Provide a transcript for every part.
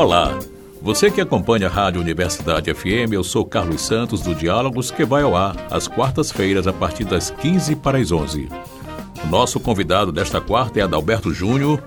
Olá, você que acompanha a Rádio Universidade FM, eu sou Carlos Santos do Diálogos, que vai ao ar às quartas-feiras a partir das 15 para as 11. O nosso convidado desta quarta é Adalberto Júnior,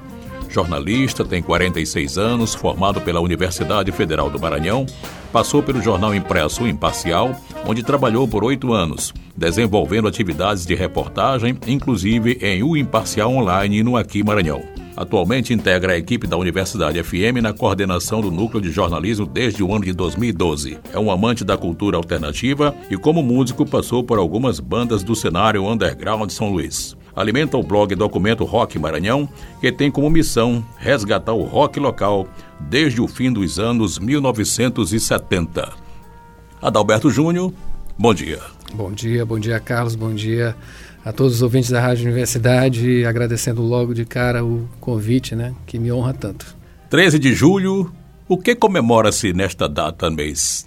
jornalista, tem 46 anos, formado pela Universidade Federal do Maranhão, passou pelo jornal impresso Imparcial, onde trabalhou por oito anos, desenvolvendo atividades de reportagem, inclusive em O Imparcial Online no Aqui Maranhão. Atualmente integra a equipe da Universidade FM na coordenação do núcleo de jornalismo desde o ano de 2012. É um amante da cultura alternativa e, como músico, passou por algumas bandas do cenário underground de São Luís alimenta o blog Documento Rock Maranhão, que tem como missão resgatar o rock local desde o fim dos anos 1970. Adalberto Júnior, bom dia. Bom dia, bom dia, Carlos, bom dia a todos os ouvintes da Rádio Universidade, agradecendo logo de cara o convite, né, que me honra tanto. 13 de julho, o que comemora-se nesta data mês?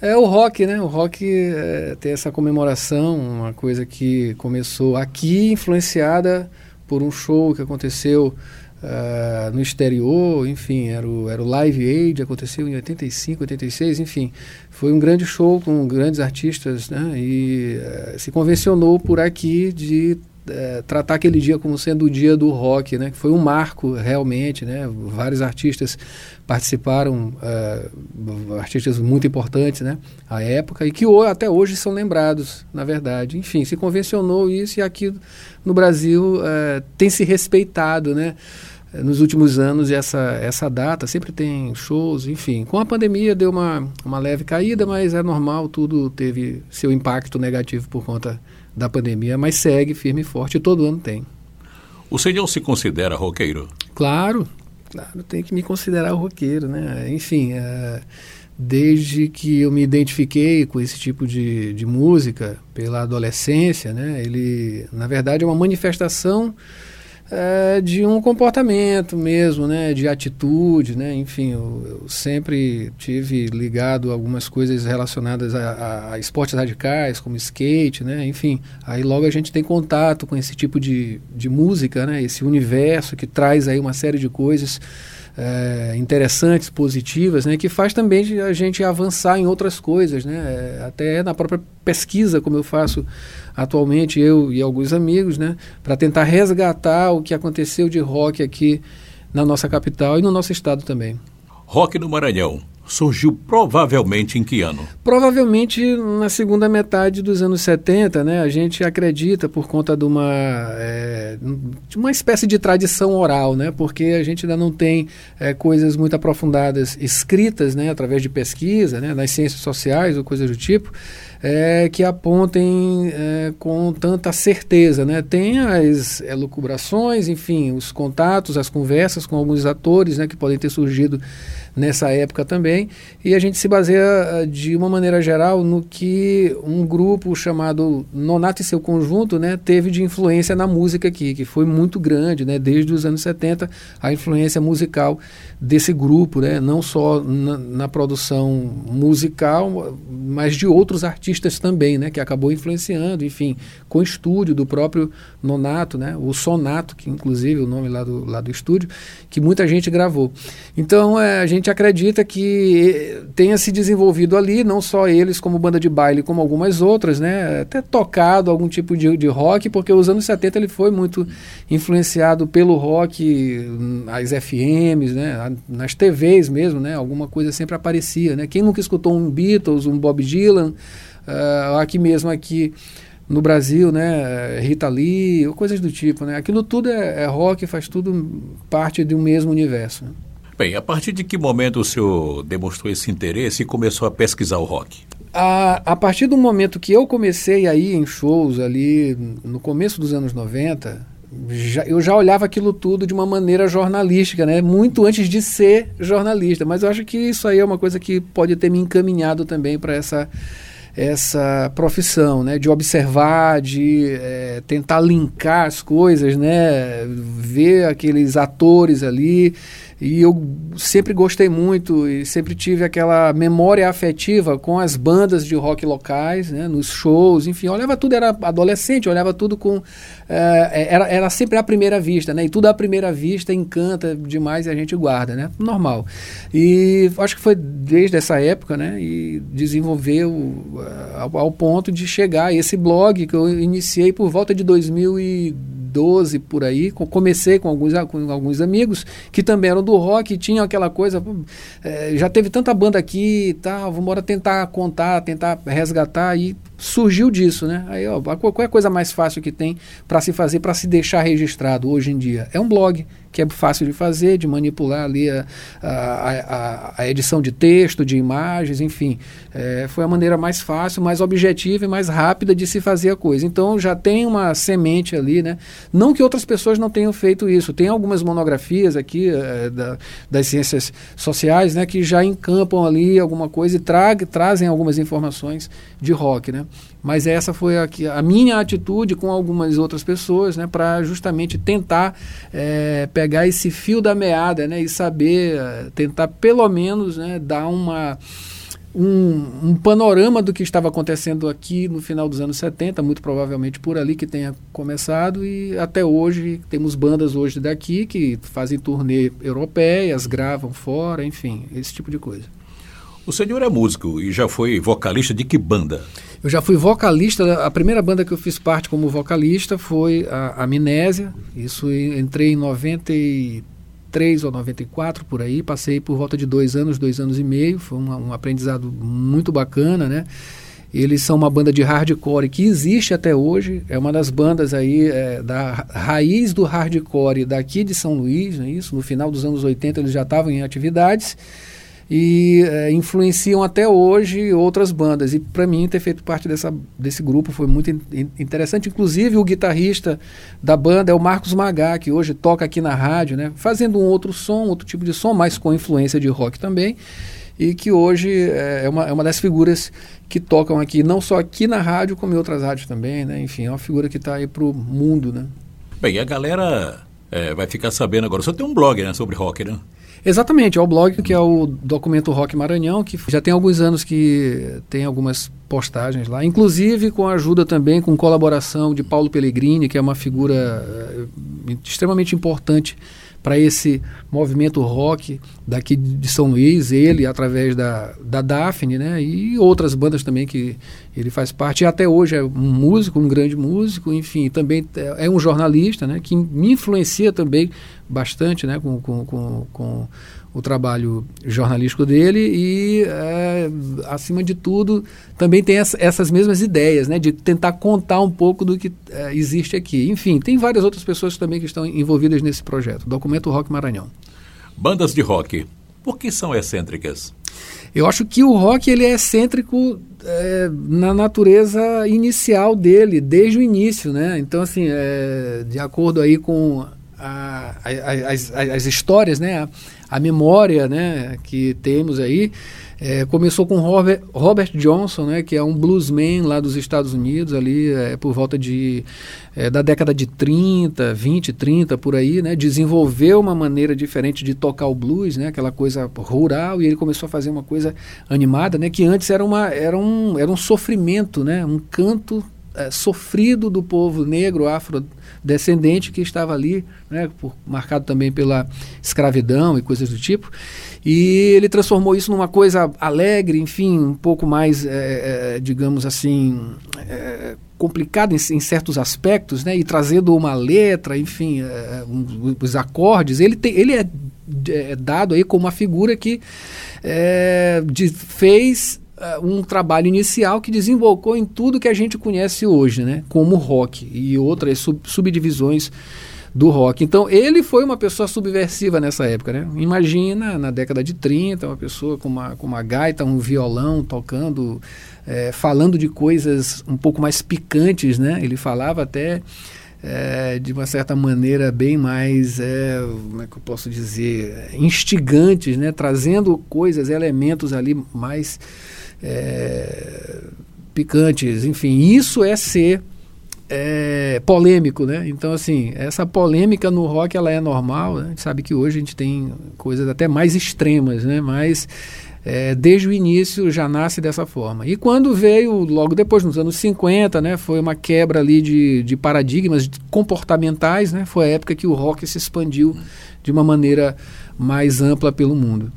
É o rock, né? O rock é, tem essa comemoração, uma coisa que começou aqui, influenciada por um show que aconteceu uh, no exterior, enfim, era o, era o Live Aid, aconteceu em 85, 86, enfim. Foi um grande show com grandes artistas, né? E uh, se convencionou por aqui de é, tratar aquele dia como sendo o dia do rock, né? Que foi um marco realmente, né? Vários artistas participaram, uh, artistas muito importantes, né? À época e que até hoje são lembrados, na verdade. Enfim, se convencionou isso e aqui no Brasil uh, tem se respeitado, né? Nos últimos anos essa essa data sempre tem shows, enfim. Com a pandemia deu uma uma leve caída, mas é normal, tudo teve seu impacto negativo por conta da pandemia, mas segue firme e forte, todo ano tem. O senhor se considera roqueiro? Claro, claro, tem que me considerar roqueiro, né? Enfim, é, desde que eu me identifiquei com esse tipo de, de música pela adolescência, né? Ele, na verdade, é uma manifestação é, de um comportamento mesmo, né, de atitude, né, enfim, eu, eu sempre tive ligado algumas coisas relacionadas a, a, esportes radicais, como skate, né, enfim, aí logo a gente tem contato com esse tipo de, de música, né, esse universo que traz aí uma série de coisas é, interessantes, positivas, né, que faz também a gente avançar em outras coisas, né, é, até na própria pesquisa, como eu faço atualmente, eu e alguns amigos, né, para tentar resgatar o que aconteceu de rock aqui na nossa capital e no nosso estado também. Rock no Maranhão, surgiu provavelmente em que ano? Provavelmente na segunda metade dos anos 70, né? A gente acredita por conta de uma, é, uma espécie de tradição oral, né? Porque a gente ainda não tem é, coisas muito aprofundadas escritas, né? Através de pesquisa, né? Nas ciências sociais ou coisas do tipo é, que apontem é, com tanta certeza. Né? Tem as elucubrações, enfim, os contatos, as conversas com alguns atores né, que podem ter surgido nessa época também, e a gente se baseia ah, de uma maneira geral no que um grupo chamado Nonato e seu conjunto né, teve de influência na música aqui, que foi muito grande, né, desde os anos 70, a influência musical desse grupo, né, não só na, na produção musical, mas de outros artistas artistas também, né, que acabou influenciando, enfim, com o estúdio do próprio Nonato, né, o Sonato, que inclusive é o nome lá do, lá do estúdio, que muita gente gravou. Então é, a gente acredita que eh, tenha se desenvolvido ali, não só eles como banda de baile, como algumas outras, né, até tocado algum tipo de, de rock, porque os anos 70 ele foi muito influenciado pelo rock, as FMs, né, nas TVs mesmo, né, alguma coisa sempre aparecia, né. Quem nunca escutou um Beatles, um Bob Dylan, uh, aqui mesmo, aqui no Brasil, né, Rita Lee, coisas do tipo, né? Aquilo tudo é, é rock, faz tudo parte de um mesmo universo. Né? Bem, a partir de que momento o senhor demonstrou esse interesse e começou a pesquisar o rock? A, a partir do momento que eu comecei a ir em shows ali no começo dos anos 90, já, eu já olhava aquilo tudo de uma maneira jornalística, né? Muito antes de ser jornalista. Mas eu acho que isso aí é uma coisa que pode ter me encaminhado também para essa essa profissão, né, de observar, de é, tentar linkar as coisas, né, ver aqueles atores ali, E eu sempre gostei muito e sempre tive aquela memória afetiva com as bandas de rock locais, né, nos shows, enfim, olhava tudo, era adolescente, olhava tudo com. É, era, era sempre à primeira vista, né? E tudo à primeira vista encanta demais e a gente guarda, né? Normal. E acho que foi desde essa época, né? E desenvolveu uh, ao, ao ponto de chegar a esse blog que eu iniciei por volta de 2012 por aí. Comecei com alguns, com alguns amigos que também eram do rock tinham aquela coisa. É, já teve tanta banda aqui e tal, vamos embora tentar contar, tentar resgatar. E surgiu disso, né? Aí, ó, qual é a coisa mais fácil que tem para se fazer, para se deixar registrado hoje em dia? É um blog que é fácil de fazer, de manipular ali a, a, a, a edição de texto, de imagens, enfim. É, foi a maneira mais fácil, mais objetiva e mais rápida de se fazer a coisa. Então já tem uma semente ali, né? Não que outras pessoas não tenham feito isso. Tem algumas monografias aqui é, da, das ciências sociais, né, que já encampam ali alguma coisa e tra trazem algumas informações de rock, né? Mas essa foi a, a minha atitude com algumas outras pessoas, né, para justamente tentar é, pegar esse fio da meada, né, e saber, é, tentar pelo menos, né, dar uma um, um, panorama do que estava acontecendo aqui no final dos anos 70, muito provavelmente por ali que tenha começado, e até hoje temos bandas hoje daqui que fazem turnê europeias, gravam fora, enfim, esse tipo de coisa. O senhor é músico e já foi vocalista de que banda? Eu já fui vocalista, a primeira banda que eu fiz parte como vocalista foi a Amnésia, isso entrei em 93 ou 94 por aí, passei por volta de dois anos, dois anos e meio, foi um, um aprendizado muito bacana, né? Eles são uma banda de hardcore que existe até hoje, é uma das bandas aí é, da raiz do hardcore daqui de São Luís, é isso? No final dos anos 80 eles já estavam em atividades e é, influenciam até hoje outras bandas. E para mim ter feito parte dessa, desse grupo foi muito in, interessante. Inclusive o guitarrista da banda é o Marcos Magá, que hoje toca aqui na rádio, né, fazendo um outro som, outro tipo de som, mas com influência de rock também. E que hoje é, é uma, é uma das figuras que tocam aqui, não só aqui na rádio, como em outras rádios também, né? Enfim, é uma figura que está aí para o mundo, né? Bem, a galera é, vai ficar sabendo agora. Só tem um blog né, sobre rock, né? Exatamente, é o blog que é o Documento Rock Maranhão, que já tem alguns anos que tem algumas postagens lá, inclusive com a ajuda também, com colaboração de Paulo Pellegrini, que é uma figura uh, extremamente importante para esse movimento rock daqui de São Luís, ele através da, da Daphne, né, e outras bandas também que ele faz parte, e até hoje é um músico, um grande músico, enfim, também é, é um jornalista, né, que me influencia também bastante, né, com, com, com, com o trabalho jornalístico dele e, é, acima de tudo, também tem essa, essas mesmas ideias, né, de tentar contar um pouco do que é, existe aqui. Enfim, tem várias outras pessoas também que estão envolvidas nesse projeto, Documento Rock Maranhão. Bandas de rock, por que são excêntricas? Eu acho que o rock ele é excêntrico é, na natureza inicial dele, desde o início, né? Então, assim, é, de acordo aí com a, a, as, as, histórias, né? A, a, memória né? que temos aí. É, começou com Robert, Robert, Johnson, né, que é um bluesman lá dos Estados Unidos, ali é, por volta de, é, da década de 30, 20, 30, por aí, né, desenvolveu uma maneira diferente de tocar o blues, né, aquela coisa rural, e ele começou a fazer uma coisa animada, né, que antes era, uma, era, um, era um sofrimento, né, um canto é, sofrido do povo negro, afro descendente que estava ali, né, por, marcado também pela escravidão e coisas do tipo. E ele transformou isso numa coisa alegre, enfim, um pouco mais, é, é, digamos assim, é, complicada em, em, certos aspectos, né, e trazendo uma letra, enfim, é, um, os acordes. Ele, tem, ele é, é, dado aí como uma figura que de, fez uh, um trabalho inicial que desembocou em tudo que a gente conhece hoje, né? Como rock e outras sub subdivisões do rock. Então, ele foi uma pessoa subversiva nessa época, né? Imagina, na década de 30, uma pessoa com uma, com uma gaita, um violão, tocando, é, falando de coisas um pouco mais picantes, né? Ele falava até é, de uma certa maneira bem mais, é, como é que eu posso dizer, instigantes, né? Trazendo coisas, elementos ali mais é, picantes, enfim, isso é ser é, polêmico, né? Então, assim, essa polêmica no rock ela é normal. Né? A gente sabe que hoje a gente tem coisas até mais extremas, né? Mas é, desde o início já nasce dessa forma. E quando veio, logo depois, nos anos 50, né? Foi uma quebra ali de, de paradigmas comportamentais, né? Foi a época que o rock se expandiu de uma maneira mais ampla pelo mundo.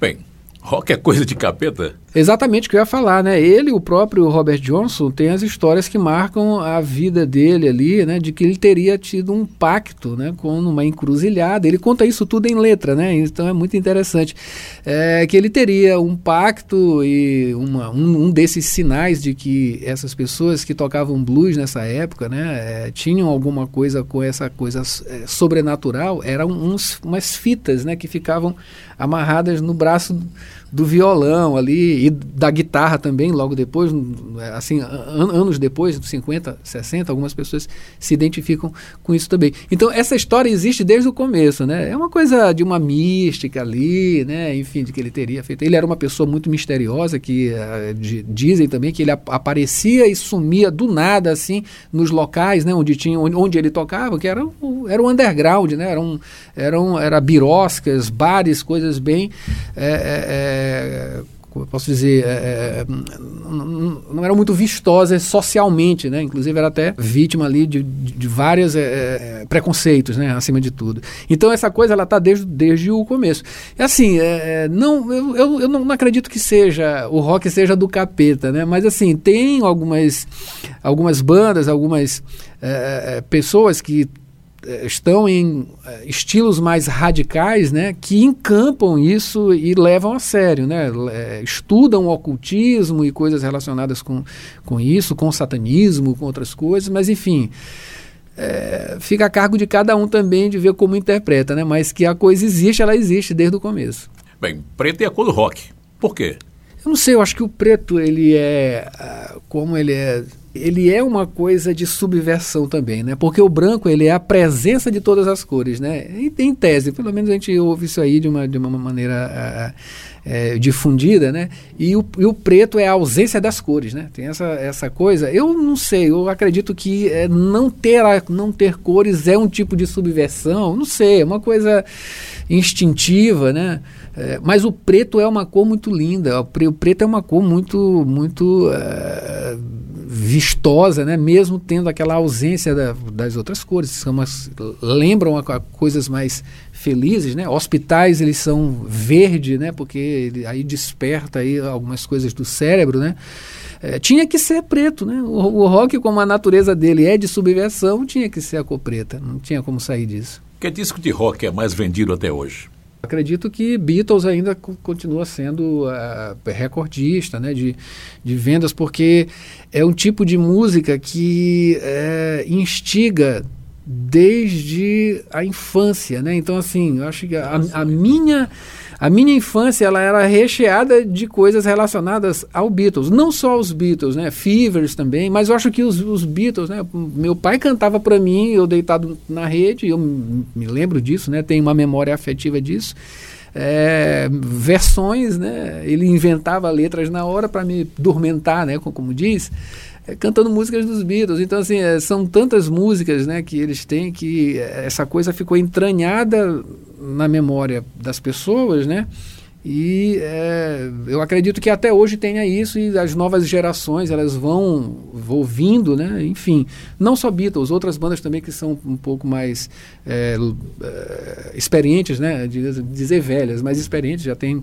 Bem, rock é coisa de capeta? Exatamente o que eu ia falar, né? Ele, o próprio Robert Johnson, tem as histórias que marcam a vida dele ali, né? De que ele teria tido um pacto, né? Com uma encruzilhada. Ele conta isso tudo em letra, né? Então é muito interessante. É, que ele teria um pacto e uma, um, um, desses sinais de que essas pessoas que tocavam blues nessa época, né? É, tinham alguma coisa com essa coisa é, sobrenatural. Eram uns, umas fitas, né? Que ficavam amarradas no braço do violão ali e da guitarra também, logo depois, assim, an anos depois, 50, 60, algumas pessoas se identificam com isso também. Então, essa história existe desde o começo, né? É uma coisa de uma mística ali, né? Enfim, de que ele teria feito. Ele era uma pessoa muito misteriosa, que uh, de, dizem também que ele ap aparecia e sumia do nada, assim, nos locais, né? Onde, tinha, onde, onde ele tocava, que era, o, era o underground, né? Eram, eram, era biroscas, bares, coisas bem... É, é, é, como eu posso dizer, é, é não, não era muito vistosa socialmente, né? Inclusive era até vítima ali de, de, vários é, é, preconceitos, né? Acima de tudo. Então essa coisa ela está desde, desde o começo. E assim, é, não, eu, eu, eu, não acredito que seja o rock seja do capeta, né? Mas assim tem algumas algumas bandas, algumas pessoas que estão em eh, estilos mais radicais, né, que encampam isso e levam a sério, né, eh, estudam o ocultismo e coisas relacionadas com, com isso, com o satanismo, com outras coisas, mas enfim, é, fica a cargo de cada um também de ver como interpreta, né, mas que a coisa existe, ela existe desde o começo. Bem, preto é a cor do rock. Por quê? Eu não sei, eu acho que o preto ele é, ah, como ele é ele é uma coisa de subversão também, né? Porque o branco ele é a presença de todas as cores, né? E, em tese, pelo menos a gente ouve isso aí de uma, de uma maneira é, difundida, né? E o, e o, preto é a ausência das cores, né? Tem essa, essa coisa. Eu não sei, eu acredito que é, não, ter, não ter cores é um tipo de subversão, não sei, é uma coisa instintiva, né? É, mas o preto é uma cor muito linda, o, preto é uma cor muito, muito é, vistosa, né? mesmo tendo aquela ausência da, das outras cores. Umas, lembram a, a coisas mais felizes, né? Hospitais eles são verde, né? Porque ele, aí desperta aí algumas coisas do cérebro, né? É, tinha que ser preto, né? O, o, rock, como a natureza dele é de subversão, tinha que ser a cor preta. Não tinha como sair disso. Que disco de rock é mais vendido até hoje? Acredito que Beatles ainda continua sendo uh, recordista né, de, de vendas, porque é um tipo de música que uh, instiga desde a infância. Né? Então, assim, eu acho que a, a minha a minha infância ela era recheada de coisas relacionadas ao Beatles, não só os Beatles, né? Fevers também, mas eu acho que os, os Beatles, né? Meu pai cantava para mim, eu deitado na rede, eu me lembro disso, né? Tenho uma memória afetiva disso. É, versões, né? Ele inventava letras na hora para me dormentar, né? Como, como diz. É, cantando músicas dos Beatles. Então, assim, é, são tantas músicas né, que eles têm que é, essa coisa ficou entranhada na memória das pessoas, né? E é, eu acredito que até hoje tenha isso e as novas gerações elas vão, ouvindo, né? Enfim, não só Beatles, outras bandas também que são um pouco mais é, é, experientes, né? Dizer velhas, mas experientes, já tem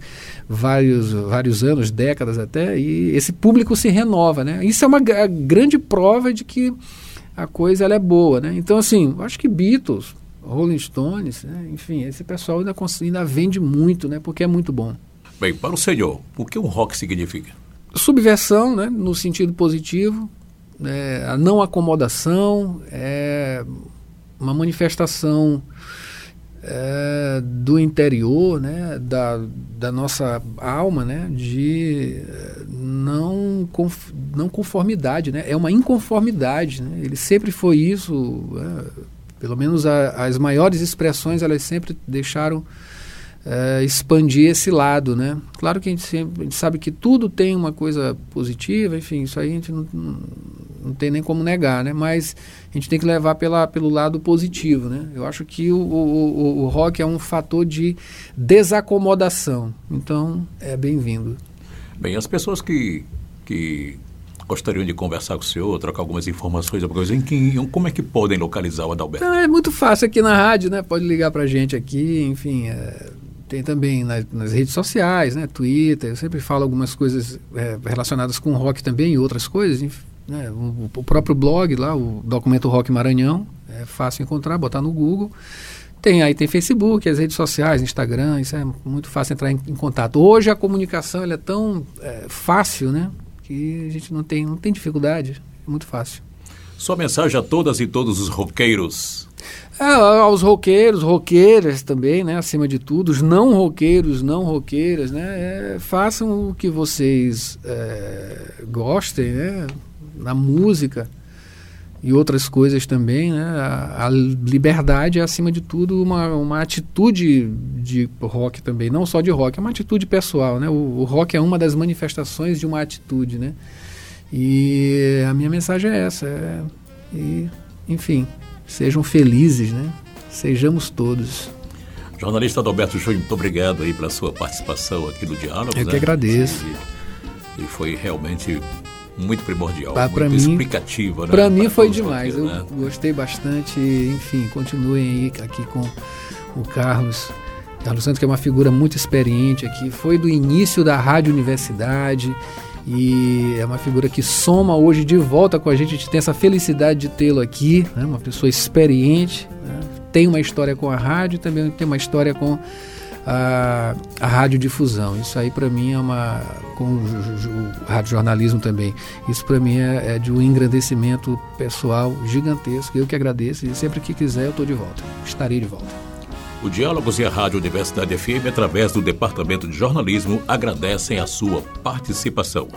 vários, vários anos, décadas até, e esse público se renova, né? Isso é uma grande prova de que a coisa ela é boa, né? Então, assim, acho que Beatles, Rolling Stones, né? enfim, esse pessoal ainda, ainda vende muito, né? Porque é muito bom. Bem, para o senhor, o que o rock significa? Subversão, né? No sentido positivo, é, a não acomodação, é uma manifestação é, do interior, né? Da, da nossa alma, né? De é, não, conf, não conformidade, né? É uma inconformidade, né? Ele sempre foi isso. É, pelo menos a, as maiores expressões elas sempre deixaram é, expandir esse lado, né? Claro que a gente, sempre, a gente sabe que tudo tem uma coisa positiva, enfim, isso aí a gente não, não tem nem como negar, né? Mas a gente tem que levar pela, pelo lado positivo, né? Eu acho que o, o, o rock é um fator de desacomodação. Então, é bem-vindo. Bem, as pessoas que, que gostariam de conversar com o senhor, trocar algumas informações, alguma coisa, em que, como é que podem localizar o Adalberto? é muito fácil aqui na rádio, né? Pode ligar para a gente aqui, enfim, é, tem também nas, nas, redes sociais, né? Twitter, eu sempre falo algumas coisas é, relacionadas com rock também e outras coisas, né? o, o, próprio blog lá, o Documento Rock Maranhão, é fácil encontrar, botar no Google. Tem aí tem Facebook, as redes sociais, Instagram, isso é muito fácil entrar em, em contato. Hoje a comunicação é tão é, fácil, né? Que a gente não tem, não tem dificuldade, é muito fácil. Sua mensagem a todas e todos os roqueiros? É, aos roqueiros, roqueiras também, né? Acima de tudo, os não roqueiros, não roqueiras, né? É, façam o que vocês é, gostem, né? Na música e outras coisas também, né? A, a, liberdade é, acima de tudo, uma, uma atitude de rock também, não só de rock, é uma atitude pessoal, né? O, o rock é uma das manifestações de uma atitude, né? E a minha mensagem é essa, é, e, enfim, sejam felizes, né? Sejamos todos. Jornalista Adalberto Júnior, muito obrigado aí pela sua participação aqui no Diálogo. Eu né? que agradeço. E, e foi realmente muito primordial, ah, muito mim, explicativa. Né? Para mim foi demais. Eu né? gostei bastante. Enfim, continuem aí aqui com o Carlos. Carlos Santos, que é uma figura muito experiente aqui, foi do início da Rádio Universidade e é uma figura que soma hoje de volta com a gente. A gente tem essa felicidade de tê-lo aqui, né? uma pessoa experiente, né? tem uma história com a rádio, também tem uma história com a, a radiodifusão. Isso aí para mim é uma. com o, o, jornalismo também. Isso para mim é, é, de um engrandecimento pessoal gigantesco. Eu que agradeço e sempre que quiser eu estou de volta. Estarei de volta. O Diálogos e a Rádio Universidade FM, através do Departamento de Jornalismo, agradecem a sua participação.